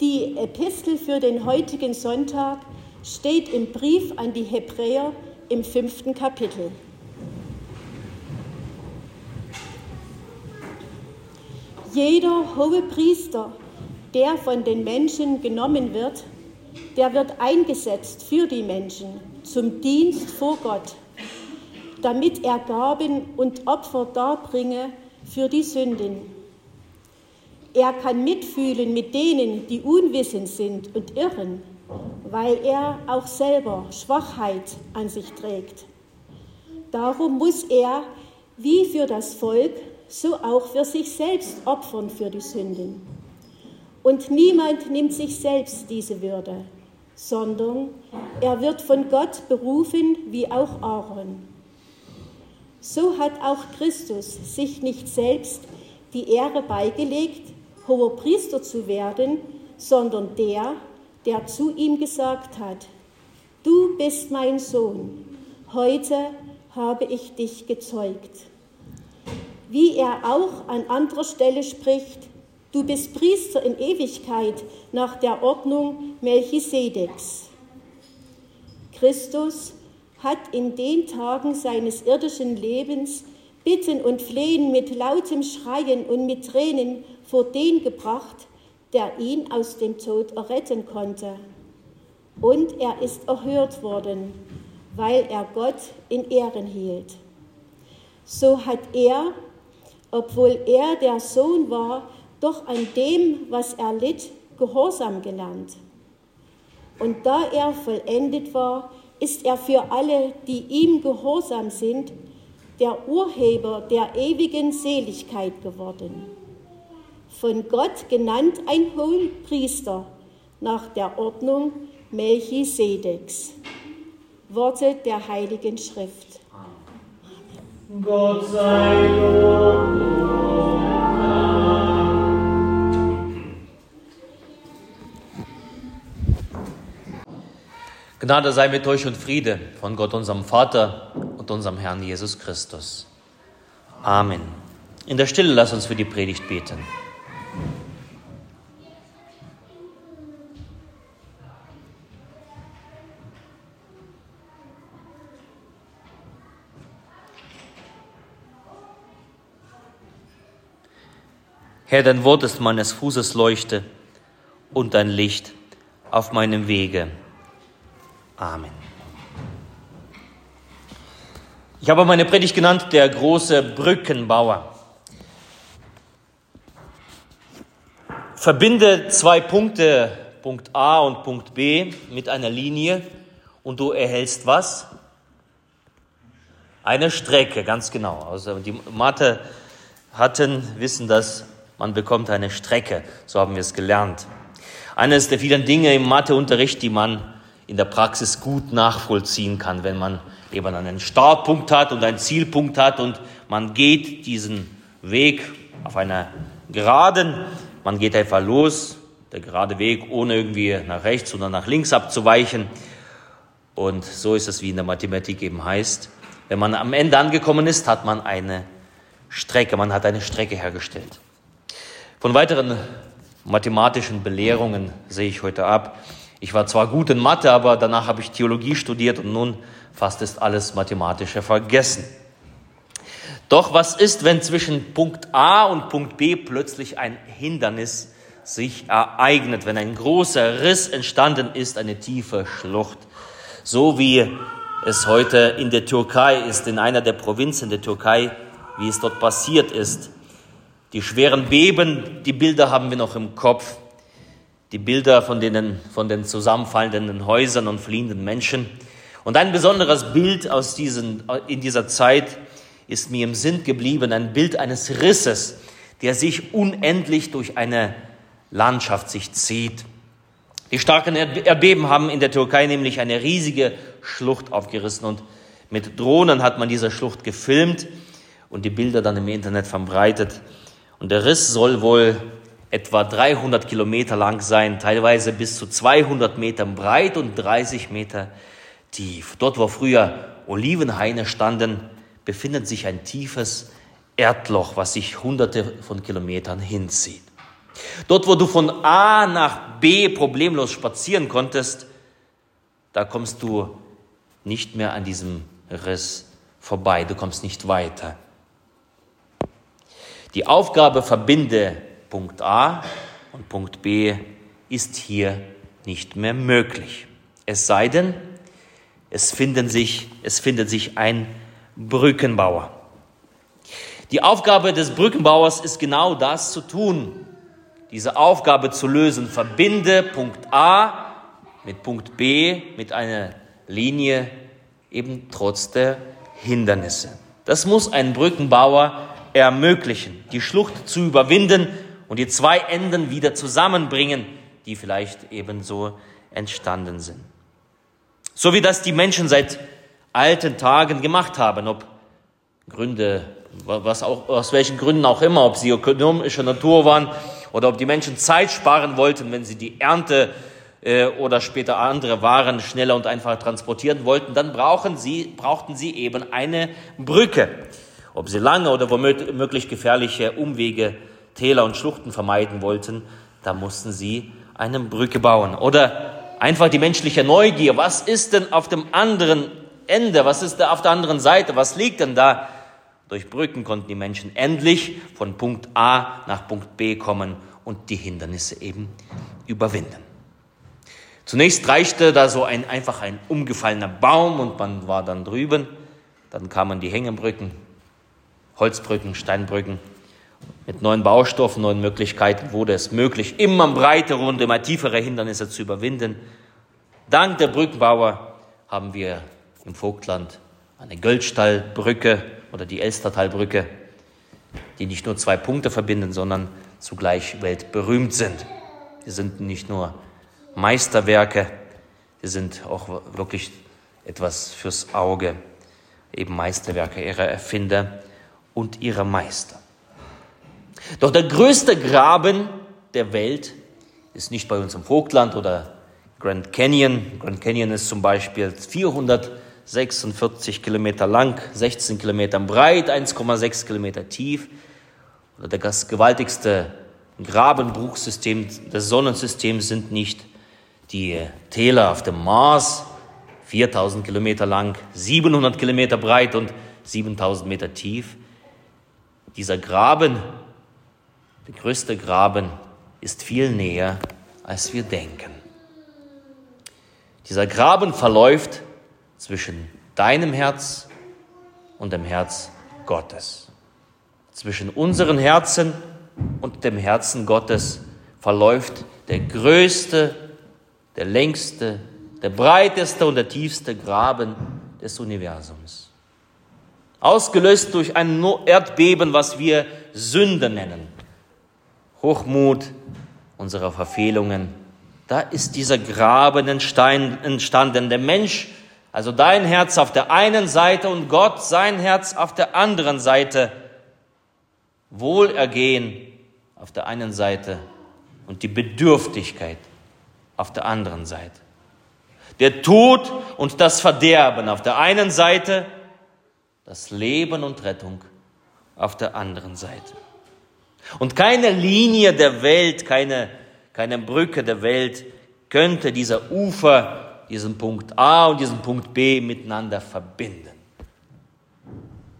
Die Epistel für den heutigen Sonntag steht im Brief an die Hebräer im fünften Kapitel. Jeder hohe Priester, der von den Menschen genommen wird, der wird eingesetzt für die Menschen zum Dienst vor Gott, damit er Gaben und Opfer darbringe für die Sünden. Er kann mitfühlen mit denen, die unwissend sind und irren, weil er auch selber Schwachheit an sich trägt. Darum muss er, wie für das Volk, so auch für sich selbst opfern für die Sünden. Und niemand nimmt sich selbst diese Würde, sondern er wird von Gott berufen wie auch Aaron. So hat auch Christus sich nicht selbst die Ehre beigelegt, hoher Priester zu werden, sondern der, der zu ihm gesagt hat, du bist mein Sohn, heute habe ich dich gezeugt. Wie er auch an anderer Stelle spricht, du bist Priester in Ewigkeit nach der Ordnung Melchisedeks. Christus hat in den Tagen seines irdischen Lebens Bitten und Flehen mit lautem Schreien und mit Tränen vor den gebracht, der ihn aus dem Tod erretten konnte. Und er ist erhört worden, weil er Gott in Ehren hielt. So hat er, obwohl er der Sohn war, doch an dem, was er litt, Gehorsam gelernt. Und da er vollendet war, ist er für alle, die ihm gehorsam sind, der Urheber der ewigen Seligkeit geworden. Von Gott genannt ein Hohenpriester nach der Ordnung Melchisedeks. Worte der Heiligen Schrift. Gott sei Lob. Gnade sei mit euch und Friede von Gott, unserem Vater und unserem Herrn Jesus Christus. Amen. In der Stille lass uns für die Predigt beten. Herr, dein Wort ist meines Fußes Leuchte und dein Licht auf meinem Wege. Amen. Ich habe meine Predigt genannt, der große Brückenbauer. Verbinde zwei Punkte, Punkt A und Punkt B, mit einer Linie und du erhältst was? Eine Strecke, ganz genau. Also die Mathe hatten, wissen das, man bekommt eine Strecke. So haben wir es gelernt. Eines der vielen Dinge im Matheunterricht, die man in der Praxis gut nachvollziehen kann, wenn man eben einen Startpunkt hat und einen Zielpunkt hat und man geht diesen Weg auf einer Geraden, man geht einfach los, der gerade Weg, ohne irgendwie nach rechts oder nach links abzuweichen. Und so ist es, wie in der Mathematik eben heißt. Wenn man am Ende angekommen ist, hat man eine Strecke, man hat eine Strecke hergestellt. Von weiteren mathematischen Belehrungen sehe ich heute ab, ich war zwar gut in Mathe, aber danach habe ich Theologie studiert und nun fast ist alles Mathematische vergessen. Doch was ist, wenn zwischen Punkt A und Punkt B plötzlich ein Hindernis sich ereignet, wenn ein großer Riss entstanden ist, eine tiefe Schlucht, so wie es heute in der Türkei ist, in einer der Provinzen der Türkei, wie es dort passiert ist. Die schweren Beben, die Bilder haben wir noch im Kopf die Bilder von, denen, von den zusammenfallenden Häusern und fliehenden Menschen. Und ein besonderes Bild aus diesen, in dieser Zeit ist mir im Sinn geblieben, ein Bild eines Risses, der sich unendlich durch eine Landschaft sich zieht. Die starken Erdbeben haben in der Türkei nämlich eine riesige Schlucht aufgerissen und mit Drohnen hat man diese Schlucht gefilmt und die Bilder dann im Internet verbreitet. Und der Riss soll wohl etwa 300 Kilometer lang sein, teilweise bis zu 200 Metern breit und 30 Meter tief. Dort, wo früher Olivenhaine standen, befindet sich ein tiefes Erdloch, was sich hunderte von Kilometern hinzieht. Dort, wo du von A nach B problemlos spazieren konntest, da kommst du nicht mehr an diesem Riss vorbei, du kommst nicht weiter. Die Aufgabe verbinde Punkt A und Punkt B ist hier nicht mehr möglich. Es sei denn, es, finden sich, es findet sich ein Brückenbauer. Die Aufgabe des Brückenbauers ist genau das zu tun, diese Aufgabe zu lösen. Verbinde Punkt A mit Punkt B mit einer Linie eben trotz der Hindernisse. Das muss ein Brückenbauer ermöglichen, die Schlucht zu überwinden und die zwei Enden wieder zusammenbringen, die vielleicht ebenso entstanden sind. So wie das die Menschen seit alten Tagen gemacht haben, ob Gründe, was auch, aus welchen Gründen auch immer, ob sie ökonomischer Natur waren oder ob die Menschen Zeit sparen wollten, wenn sie die Ernte äh, oder später andere Waren schneller und einfacher transportieren wollten, dann brauchen sie, brauchten sie eben eine Brücke. Ob sie lange oder womöglich gefährliche Umwege, Täler und Schluchten vermeiden wollten, da mussten sie eine Brücke bauen. Oder einfach die menschliche Neugier. Was ist denn auf dem anderen Ende? Was ist da auf der anderen Seite? Was liegt denn da? Durch Brücken konnten die Menschen endlich von Punkt A nach Punkt B kommen und die Hindernisse eben überwinden. Zunächst reichte da so ein, einfach ein umgefallener Baum und man war dann drüben. Dann kamen die Hängebrücken, Holzbrücken, Steinbrücken. Mit neuen Baustoffen, neuen Möglichkeiten wurde es möglich, immer breitere und immer tiefere Hindernisse zu überwinden. Dank der Brückenbauer haben wir im Vogtland eine Göldstallbrücke oder die Elstertalbrücke, die nicht nur zwei Punkte verbinden, sondern zugleich weltberühmt sind. Die sind nicht nur Meisterwerke, die sind auch wirklich etwas fürs Auge, eben Meisterwerke ihrer Erfinder und ihrer Meister. Doch der größte Graben der Welt ist nicht bei uns im Vogtland oder Grand Canyon. Grand Canyon ist zum Beispiel 446 Kilometer lang, 16 Kilometer breit, 1,6 Kilometer tief. Oder das gewaltigste Grabenbruchsystem des Sonnensystems sind nicht die Täler auf dem Mars, 4000 Kilometer lang, 700 Kilometer breit und 7000 Meter tief. Dieser Graben, der größte Graben, ist viel näher, als wir denken. Dieser Graben verläuft zwischen deinem Herz und dem Herz Gottes. Zwischen unseren Herzen und dem Herzen Gottes verläuft der größte, der längste, der breiteste und der tiefste Graben des Universums. Ausgelöst durch ein Erdbeben, was wir Sünde nennen. Hochmut unserer Verfehlungen, da ist dieser Graben entstanden. Der Mensch, also dein Herz auf der einen Seite und Gott sein Herz auf der anderen Seite. Wohlergehen auf der einen Seite und die Bedürftigkeit auf der anderen Seite. Der Tod und das Verderben auf der einen Seite, das Leben und Rettung auf der anderen Seite. Und keine Linie der Welt, keine keine Brücke der Welt könnte dieser Ufer, diesen Punkt A und diesen Punkt B miteinander verbinden.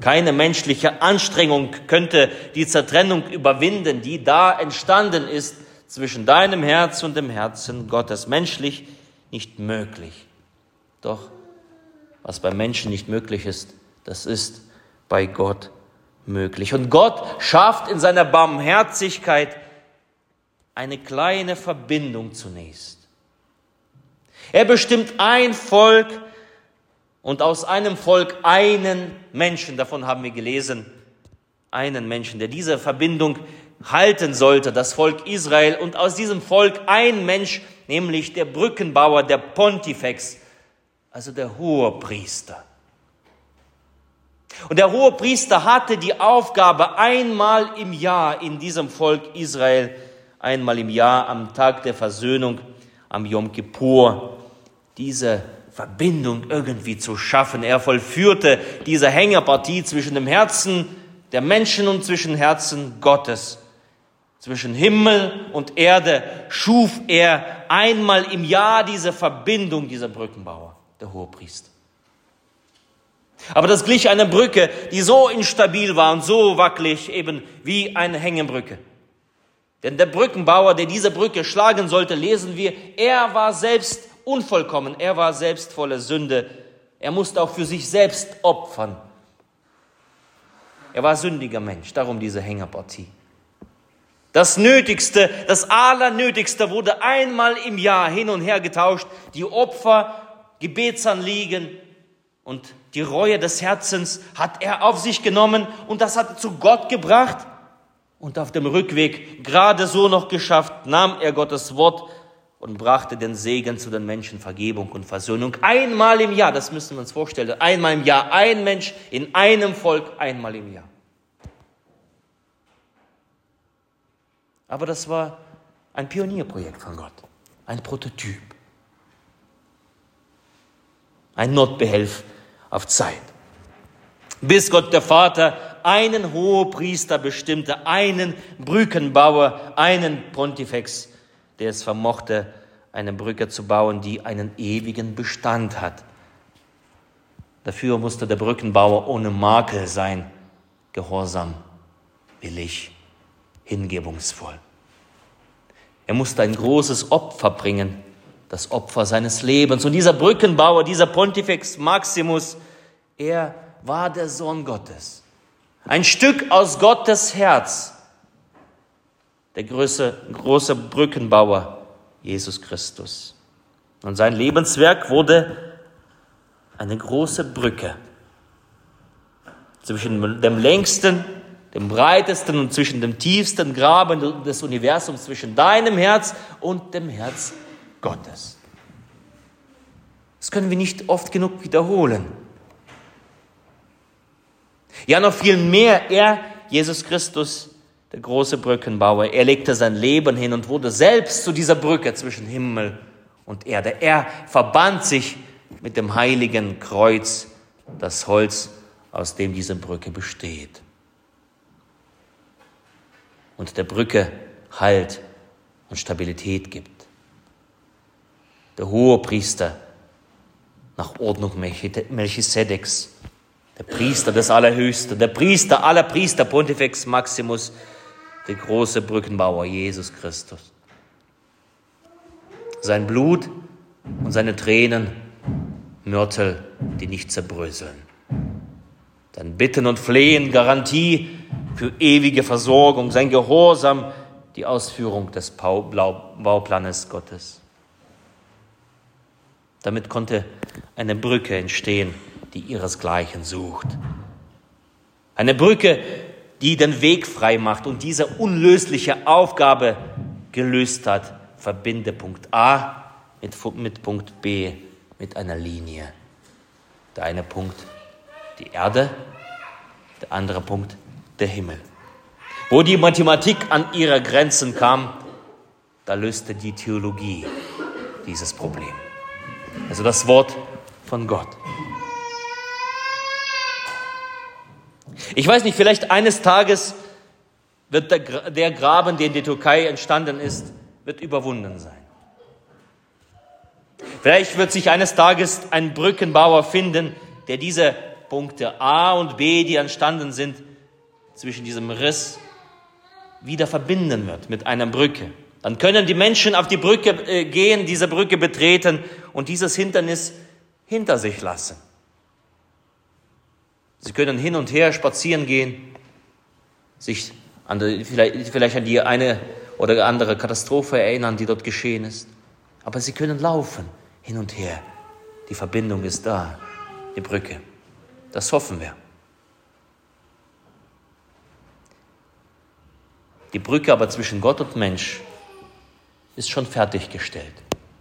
Keine menschliche Anstrengung könnte die Zertrennung überwinden, die da entstanden ist zwischen deinem Herz und dem Herzen Gottes. Menschlich nicht möglich. Doch was bei Menschen nicht möglich ist, das ist bei Gott möglich. Und Gott schafft in seiner Barmherzigkeit eine kleine Verbindung zunächst. Er bestimmt ein Volk und aus einem Volk einen Menschen, davon haben wir gelesen, einen Menschen, der diese Verbindung halten sollte, das Volk Israel, und aus diesem Volk ein Mensch, nämlich der Brückenbauer, der Pontifex, also der Hohepriester. Und der Hohepriester hatte die Aufgabe, einmal im Jahr in diesem Volk Israel einmal im Jahr am Tag der Versöhnung, am Yom Kippur, diese Verbindung irgendwie zu schaffen. Er vollführte diese Hängerpartie zwischen dem Herzen der Menschen und zwischen Herzen Gottes. Zwischen Himmel und Erde schuf er einmal im Jahr diese Verbindung, dieser Brückenbauer, der Hohepriester. Aber das glich einer Brücke, die so instabil war und so wackelig, eben wie eine Hängebrücke. Denn der Brückenbauer, der diese Brücke schlagen sollte, lesen wir, er war selbst unvollkommen, er war selbst voller Sünde. Er musste auch für sich selbst opfern. Er war sündiger Mensch, darum diese Hängerpartie. Das Nötigste, das Allernötigste wurde einmal im Jahr hin und her getauscht. Die Opfer, Gebetsanliegen und die Reue des Herzens hat er auf sich genommen und das hat er zu Gott gebracht. Und auf dem Rückweg, gerade so noch geschafft, nahm er Gottes Wort und brachte den Segen zu den Menschen, Vergebung und Versöhnung. Einmal im Jahr, das müssen wir uns vorstellen, einmal im Jahr, ein Mensch in einem Volk, einmal im Jahr. Aber das war ein Pionierprojekt von Gott, ein Prototyp, ein Notbehelf auf Zeit. Bis Gott der Vater einen Hohepriester bestimmte, einen Brückenbauer, einen Pontifex, der es vermochte, eine Brücke zu bauen, die einen ewigen Bestand hat. Dafür musste der Brückenbauer ohne Makel sein, gehorsam, willig, hingebungsvoll. Er musste ein großes Opfer bringen, das Opfer seines Lebens. Und dieser Brückenbauer, dieser Pontifex Maximus, er war der Sohn Gottes. Ein Stück aus Gottes Herz. Der große, große Brückenbauer, Jesus Christus. Und sein Lebenswerk wurde eine große Brücke zwischen dem längsten, dem breitesten und zwischen dem tiefsten Graben des Universums, zwischen deinem Herz und dem Herz Gottes. Das können wir nicht oft genug wiederholen. Ja, noch viel mehr, er, Jesus Christus, der große Brückenbauer, er legte sein Leben hin und wurde selbst zu dieser Brücke zwischen Himmel und Erde. Er verband sich mit dem heiligen Kreuz, das Holz, aus dem diese Brücke besteht. Und der Brücke Halt und Stabilität gibt. Der hohe Priester nach Ordnung Melchisedeks der Priester des Allerhöchsten, der Priester aller Priester, Pontifex Maximus, der große Brückenbauer Jesus Christus. Sein Blut und seine Tränen, Mörtel, die nicht zerbröseln. Sein Bitten und Flehen, Garantie für ewige Versorgung, sein Gehorsam, die Ausführung des Bauplanes Gottes. Damit konnte eine Brücke entstehen die ihresgleichen sucht. Eine Brücke, die den Weg frei macht und diese unlösliche Aufgabe gelöst hat. Verbinde Punkt A mit, mit Punkt B mit einer Linie. Der eine Punkt die Erde, der andere Punkt der Himmel. Wo die Mathematik an ihre Grenzen kam, da löste die Theologie dieses Problem. Also das Wort von Gott. Ich weiß nicht, vielleicht eines Tages wird der, der Graben, der in der Türkei entstanden ist, wird überwunden sein. Vielleicht wird sich eines Tages ein Brückenbauer finden, der diese Punkte A und B, die entstanden sind, zwischen diesem Riss wieder verbinden wird mit einer Brücke. Dann können die Menschen auf die Brücke äh, gehen, diese Brücke betreten und dieses Hindernis hinter sich lassen. Sie können hin und her spazieren gehen, sich an die, vielleicht, vielleicht an die eine oder andere Katastrophe erinnern, die dort geschehen ist. Aber sie können laufen hin und her. Die Verbindung ist da, die Brücke. Das hoffen wir. Die Brücke aber zwischen Gott und Mensch ist schon fertiggestellt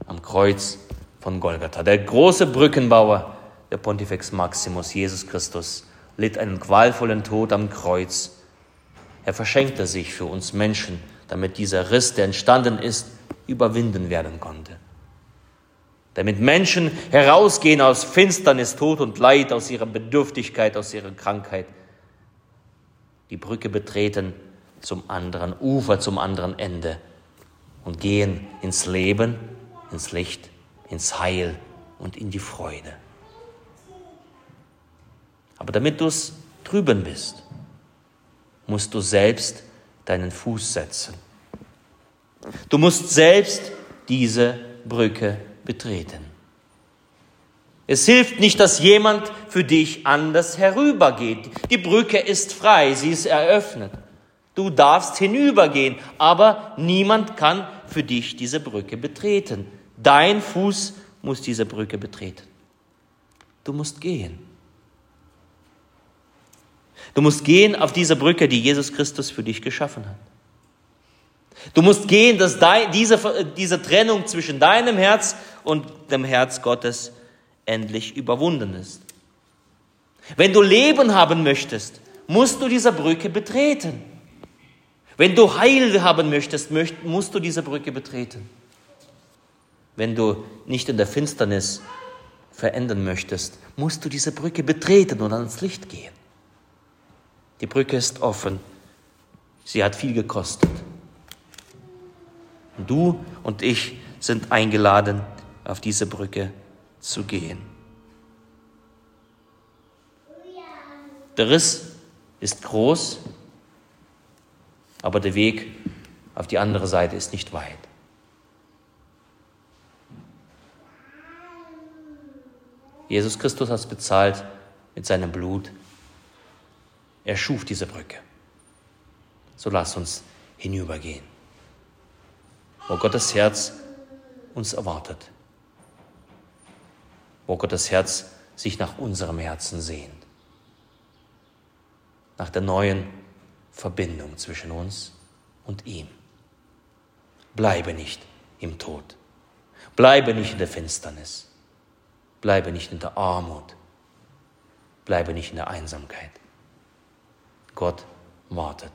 am Kreuz von Golgatha. Der große Brückenbauer, der Pontifex Maximus, Jesus Christus, litt einen qualvollen Tod am Kreuz. Er verschenkte sich für uns Menschen, damit dieser Riss, der entstanden ist, überwinden werden konnte. Damit Menschen herausgehen aus Finsternis, Tod und Leid, aus ihrer Bedürftigkeit, aus ihrer Krankheit, die Brücke betreten zum anderen Ufer, zum anderen Ende und gehen ins Leben, ins Licht, ins Heil und in die Freude. Aber damit du es drüben bist, musst du selbst deinen Fuß setzen. Du musst selbst diese Brücke betreten. Es hilft nicht, dass jemand für dich anders herübergeht. Die Brücke ist frei, sie ist eröffnet. Du darfst hinübergehen, aber niemand kann für dich diese Brücke betreten. Dein Fuß muss diese Brücke betreten. Du musst gehen. Du musst gehen auf diese Brücke, die Jesus Christus für dich geschaffen hat. Du musst gehen, dass diese, diese Trennung zwischen deinem Herz und dem Herz Gottes endlich überwunden ist. Wenn du Leben haben möchtest, musst du diese Brücke betreten. Wenn du Heil haben möchtest, musst du diese Brücke betreten. Wenn du nicht in der Finsternis verändern möchtest, musst du diese Brücke betreten und ans Licht gehen. Die Brücke ist offen. Sie hat viel gekostet. Du und ich sind eingeladen, auf diese Brücke zu gehen. Der Riss ist groß, aber der Weg auf die andere Seite ist nicht weit. Jesus Christus hat es bezahlt mit seinem Blut. Er schuf diese Brücke. So lass uns hinübergehen, wo Gottes Herz uns erwartet, wo Gottes Herz sich nach unserem Herzen sehnt, nach der neuen Verbindung zwischen uns und ihm. Bleibe nicht im Tod. Bleibe nicht in der Finsternis. Bleibe nicht in der Armut. Bleibe nicht in der Einsamkeit. Gott wartet.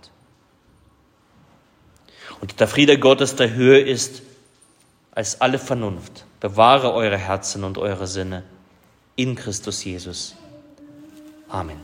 Und der Friede Gottes, der höher ist als alle Vernunft, bewahre eure Herzen und eure Sinne in Christus Jesus. Amen.